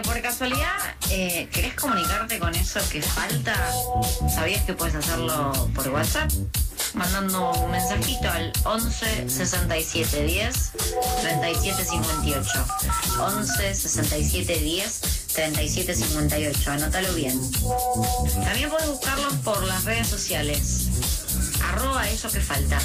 Che, por casualidad, eh, ¿querés comunicarte con eso que falta? ¿Sabías que puedes hacerlo por WhatsApp? Mandando un mensajito al 11 67 10 37 58. 11 67 10 37 58. Anótalo bien. También puedes buscarlo por las redes sociales. Arroba eso que falta.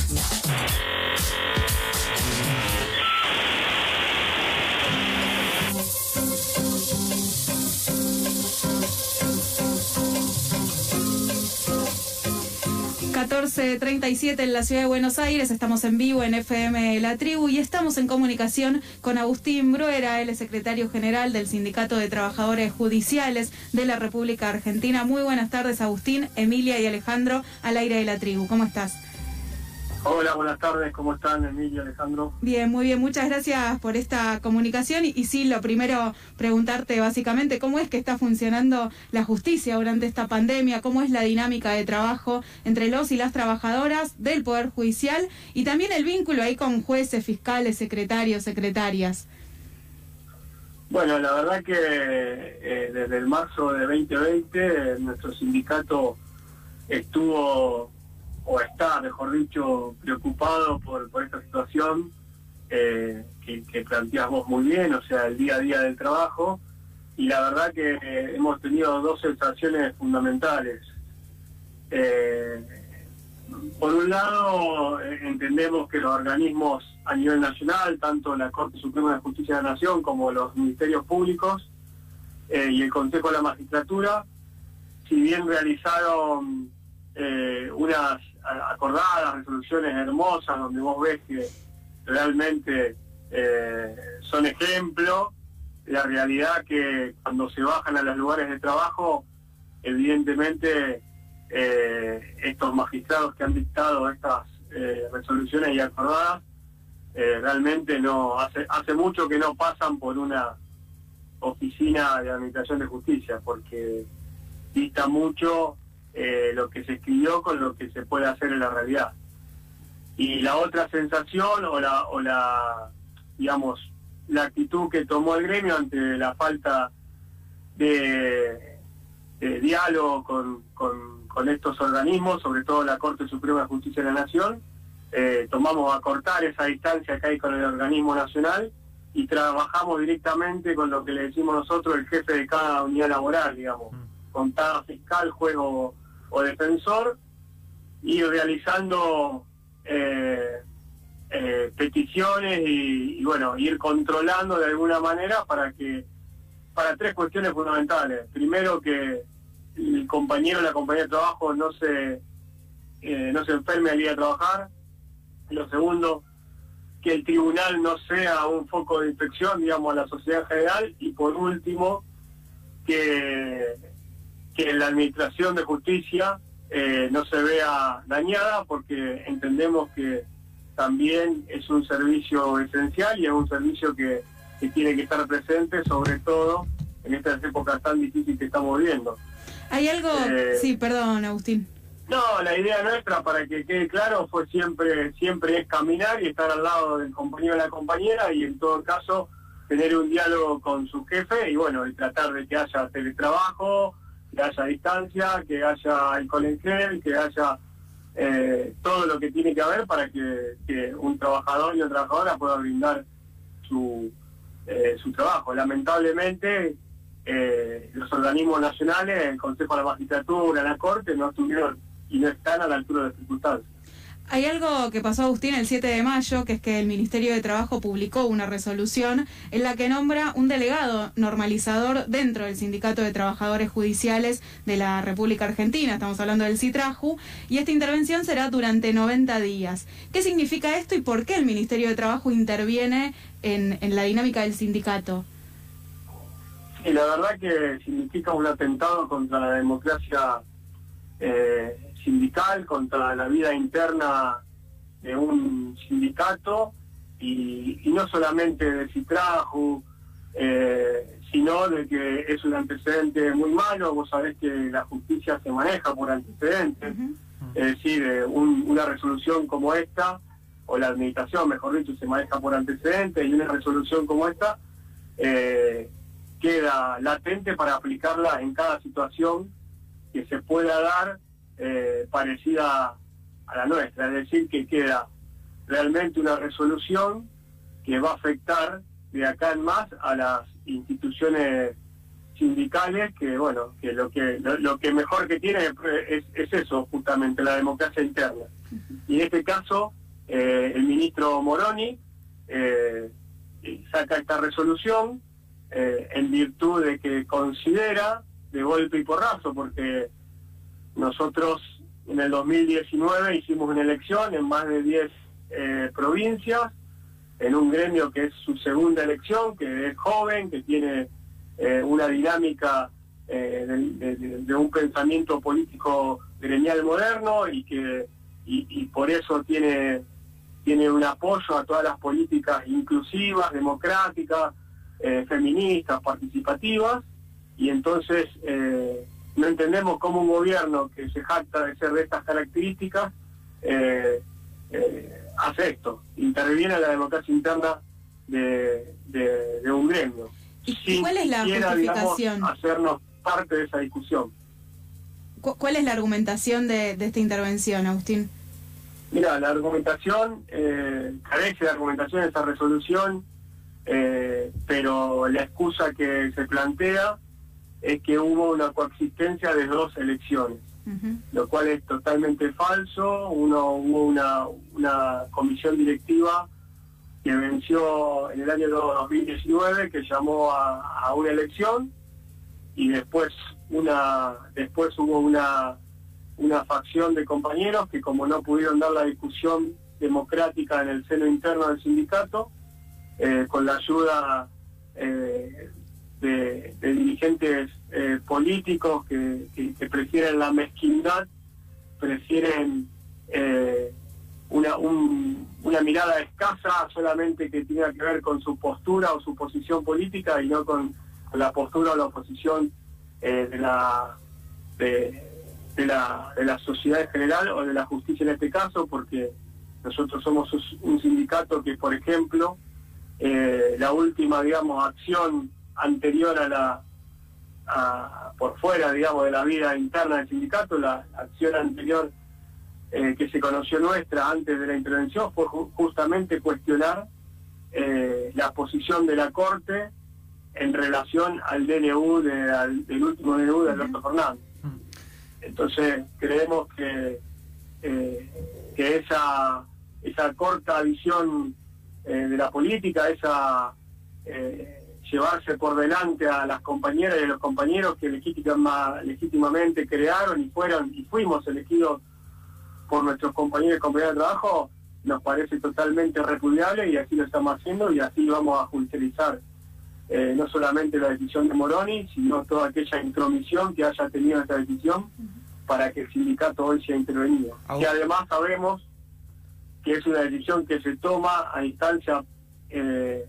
14.37 en la ciudad de Buenos Aires, estamos en vivo en FM La Tribu y estamos en comunicación con Agustín Bruera, es secretario general del Sindicato de Trabajadores Judiciales de la República Argentina. Muy buenas tardes Agustín, Emilia y Alejandro al aire de La Tribu, ¿cómo estás? Hola, buenas tardes, ¿cómo están Emilio, Alejandro? Bien, muy bien, muchas gracias por esta comunicación y, sí, lo primero, preguntarte básicamente cómo es que está funcionando la justicia durante esta pandemia, cómo es la dinámica de trabajo entre los y las trabajadoras del Poder Judicial y también el vínculo ahí con jueces, fiscales, secretarios, secretarias. Bueno, la verdad que eh, desde el marzo de 2020 nuestro sindicato estuvo o está, mejor dicho, preocupado por, por esta situación eh, que, que planteas vos muy bien, o sea, el día a día del trabajo, y la verdad que eh, hemos tenido dos sensaciones fundamentales. Eh, por un lado, entendemos que los organismos a nivel nacional, tanto la Corte Suprema de Justicia de la Nación como los ministerios públicos y el Consejo de la Magistratura, si bien realizaron unas acordadas, resoluciones hermosas, donde vos ves que realmente eh, son ejemplo. La realidad que cuando se bajan a los lugares de trabajo, evidentemente eh, estos magistrados que han dictado estas eh, resoluciones y acordadas, realmente no hace, hace mucho que no pasan por una oficina de administración de justicia, porque dista mucho eh, lo que se escribió con lo que se puede hacer en la realidad. Y la otra sensación o la, o la digamos, la actitud que tomó el gremio ante la falta de, diálogo con, con, estos organismos, sobre todo la Corte Suprema de Justicia de la Nación, eh, tomamos a cortar esa distancia que hay con el organismo nacional y trabajamos directamente con lo que le decimos nosotros el jefe de cada unidad laboral, digamos, mm. contada fiscal, juego o defensor, y realizando eh, eh, peticiones y, bueno, ir controlando de alguna manera para que, para tres cuestiones fundamentales. Primero que el compañero la compañera de trabajo no se, eh, no se enferme al ir a trabajar. Lo segundo, que el tribunal no sea un foco de infección, digamos, a la sociedad en general. Y por último, que que la administración de justicia eh, no se vea dañada porque entendemos que también es un servicio esencial y es un servicio que, tiene que estar presente, sobre todo en estas épocas tan difíciles que estamos viviendo. ¿Hay algo? Eh, sí, perdón, Agustín. No, la idea nuestra, para que quede claro, fue siempre siempre es caminar y estar al lado del compañero o la compañera y en todo caso tener un diálogo con su jefe y bueno, y tratar de que haya teletrabajo, que haya distancia, que haya alcohol en que haya eh, todo lo que tiene que haber para que, un trabajador y una trabajadora pueda brindar su, eh, su trabajo. Lamentablemente, eh, los organismos nacionales, el Consejo de la Magistratura, la Corte, no estuvieron y no están a la altura de las circunstancias. Hay algo que pasó, Agustín, el 7 de mayo, que es que el Ministerio de Trabajo publicó una resolución en la que nombra un delegado normalizador dentro del Sindicato de Trabajadores Judiciales de la República Argentina. Estamos hablando del CITRAJU. Y esta intervención será durante 90 días. ¿Qué significa esto y por qué el Ministerio de Trabajo interviene en, la dinámica del sindicato? Sí, la verdad que significa un atentado contra la democracia. Eh, sindical, contra la vida interna de un sindicato y, no solamente de Citraju, eh, sino de que es un antecedente muy malo. Vos sabés que la justicia se maneja por antecedentes, es decir, eh, una resolución como esta, o la administración, mejor dicho, se maneja por antecedentes y una resolución como esta, eh, queda latente para aplicarla en cada situación que se pueda dar eh, parecida a la nuestra, es decir, que queda realmente una resolución que va a afectar de acá en más a las instituciones sindicales que bueno que lo que lo, que mejor que tiene es, eso justamente la democracia interna. Y en este caso eh, el ministro Moroni eh, saca esta resolución en virtud de que considera de golpe y porrazo porque nosotros en el 2019 hicimos una elección en más de 10 provincias en un gremio que es su segunda elección que es joven que tiene eh, una dinámica eh, de, un pensamiento político gremial moderno y que y, por eso tiene tiene un apoyo a todas las políticas inclusivas, democráticas, eh, feministas, participativas, y entonces no entendemos cómo un gobierno que se jacta de ser de estas características hace esto, interviene en la democracia interna de, de un gremio. ¿Y cuál es la justificación? hacernos parte de esa discusión. ¿Cuál es la argumentación de, esta intervención, Agustín? Mira, la argumentación, eh, carece de argumentación esa resolución, eh, pero la excusa que se plantea es que hubo una coexistencia de dos elecciones, lo cual es totalmente falso. Uno hubo una, una comisión directiva que venció en el año 2019, que llamó a, una elección y después una después hubo una una facción de compañeros que como no pudieron dar la discusión democrática en el seno interno del sindicato, eh, con la ayuda eh, de, dirigentes eh, políticos que, prefieren la mezquindad, prefieren una, una mirada escasa solamente que tenga que ver con su postura o su posición política y no con, la postura o la oposición eh, de, la, de, la, sociedad en general o de la justicia en este caso, porque nosotros somos un sindicato que, por ejemplo, eh, la última, digamos, acción anterior a la, por fuera, digamos, de la vida interna del sindicato, la acción anterior eh, que se conoció nuestra antes de la intervención fue justamente cuestionar eh, la posición de la Corte en relación al DNU, del último DNU de Alberto Fernández. Entonces creemos que, eh, que esa, esa corta visión de la política, esa llevarse por delante a las compañeras y a los compañeros que legítimamente crearon y fueron y fuimos elegidos por nuestros compañeros y compañeras de trabajo nos parece totalmente repudiable y así lo estamos haciendo y así vamos a judicializar eh, no solamente la decisión de Moroni, sino toda aquella intromisión que haya tenido esta decisión para que el sindicato hoy sea intervenido. Y además sabemos que es una decisión que se toma a instancia eh,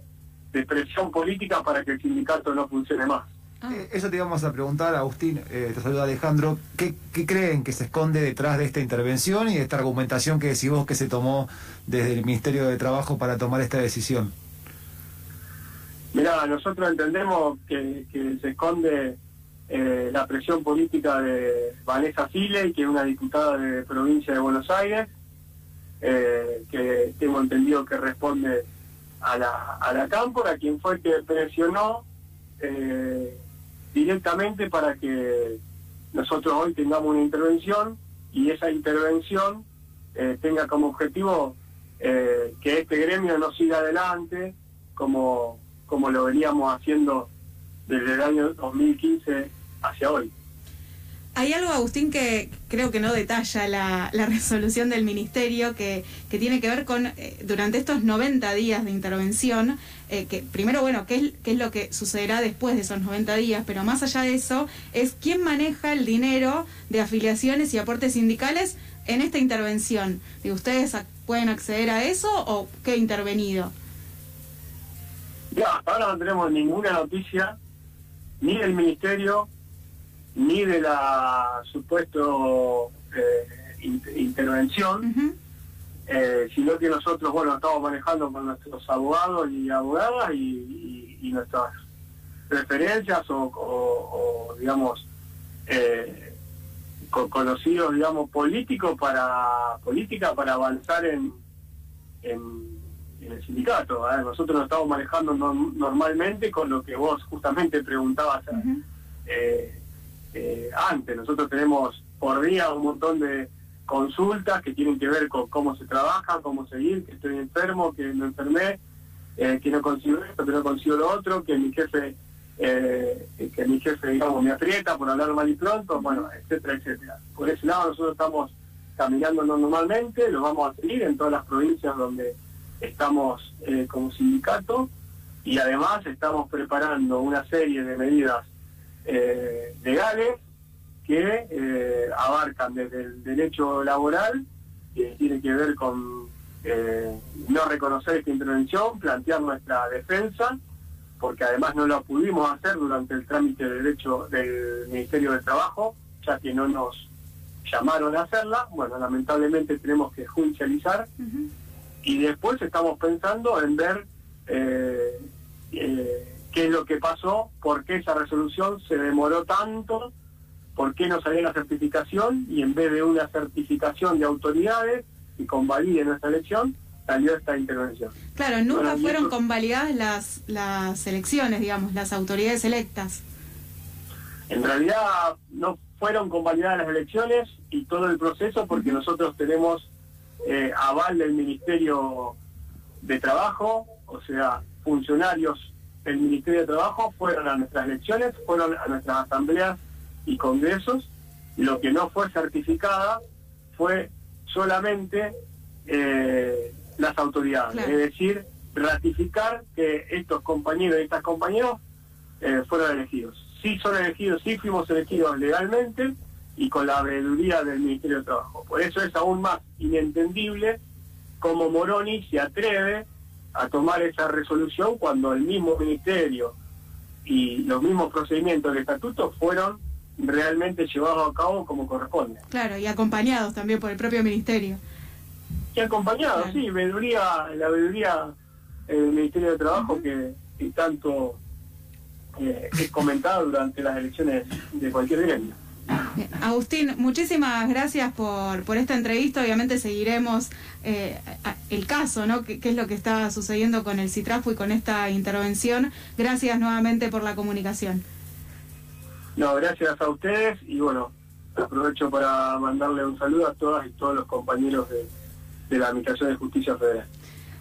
de presión política para que el sindicato no funcione más. Ah. Eh, eso te íbamos a preguntar, Agustín, eh, te saluda Alejandro, ¿qué, creen que se esconde detrás de esta intervención y de esta argumentación que decís vos que se tomó desde el Ministerio de Trabajo para tomar esta decisión? Mira, nosotros entendemos que, se esconde eh, la presión política de Vanessa File, que es una diputada de provincia de Buenos Aires, que tengo entendido que responde a la, a la Cámpora, quien fue que presionó eh, directamente para que nosotros hoy tengamos una intervención y esa intervención eh, tenga como objetivo eh, que este gremio no siga adelante como, como lo veníamos haciendo desde el año 2015 hacia hoy. Hay algo, Agustín, que creo que no detalla la, resolución del Ministerio, que, tiene que ver con, eh, durante estos 90 días de intervención, eh, que primero, bueno, ¿qué es, lo que sucederá después de esos 90 días, pero más allá de eso, es quién maneja el dinero de afiliaciones y aportes sindicales en esta intervención. ¿Ustedes pueden acceder a eso o qué intervenido? Ya, ahora no tenemos ninguna noticia, ni del Ministerio, ni de la supuesto eh, intervención, eh, sino que nosotros, bueno, estamos manejando con nuestros abogados y abogadas y, nuestras referencias o, o- o, digamos, eh, co- conocidos, digamos, políticos para política para avanzar en, en, en el sindicato. ¿eh? Nosotros nos estamos manejando no- normalmente con lo que vos justamente preguntabas eh, eh, antes. Nosotros tenemos por día un montón de consultas que tienen que ver con cómo se trabaja, cómo seguir, que estoy enfermo, que me enfermé, eh, que no consigo esto, que no consigo lo otro, que mi jefe, eh, que mi jefe, digamos, me aprieta por hablar mal y pronto, bueno, etcétera, etcétera. Por ese lado nosotros estamos caminando normalmente, lo vamos a seguir en todas las provincias donde estamos como sindicato y además estamos preparando una serie de medidas eh, legales que eh, abarcan desde el derecho laboral, que tiene que ver con eh, no reconocer esta intervención, plantear nuestra defensa, porque además no lo pudimos hacer durante el trámite de derecho del Ministerio de Trabajo, ya que no nos llamaron a hacerla. Bueno, lamentablemente tenemos que judicializar y después estamos pensando en ver eh, eh, qué es lo que pasó, por qué esa resolución se demoró tanto, por qué no salió la certificación y en vez de una certificación de autoridades que convalide nuestra elección, salió esta intervención. Claro, nunca Bueno, y fueron eso- convalidadas las, las elecciones, digamos, las autoridades electas. En realidad no fueron convalidadas las elecciones y todo el proceso porque nosotros tenemos eh, aval del Ministerio de Trabajo, o sea, funcionarios del Ministerio de Trabajo fueron a nuestras elecciones, fueron a nuestras asambleas y congresos, lo que no fue certificada fue solamente eh, las autoridades, Claro. es decir, ratificar que estos compañeros y estas compañeros eh, fueron elegidos. Sí son elegidos, sí fuimos elegidos legalmente y con la veeduría del Ministerio de Trabajo. Por eso es aún más inentendible cómo Moroni se atreve a tomar esa resolución cuando el mismo Ministerio y los mismos procedimientos del estatuto fueron realmente llevados a cabo como corresponde. Claro, y acompañados también por el propio ministerio. Y acompañado, Claro. sí, veeduría, la veeduría eh, del Ministerio de Trabajo que, que tanto eh, es comentado durante las elecciones de cualquier gremio. Agustín, muchísimas gracias por, por esta entrevista. Obviamente seguiremos eh, el caso, ¿no? ¿Qué, qué es lo que está sucediendo con el Citrafo y con esta intervención? Gracias nuevamente por la comunicación. No, gracias a ustedes y bueno, aprovecho para mandarle un saludo a todas y todos los compañeros de, de la Administración de Justicia Federal.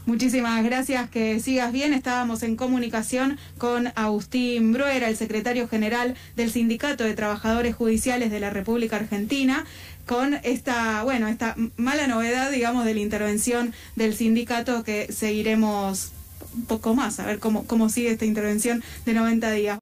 Muchísimas gracias, que sigas bien. Estábamos en comunicación con Agustín Bruera, el secretario general del Sindicato de Trabajadores Judiciales de la República Argentina, con esta, bueno, esta mala novedad, digamos, de la intervención del sindicato que seguiremos un poco más, a ver cómo, cómo sigue esta intervención de 90 días.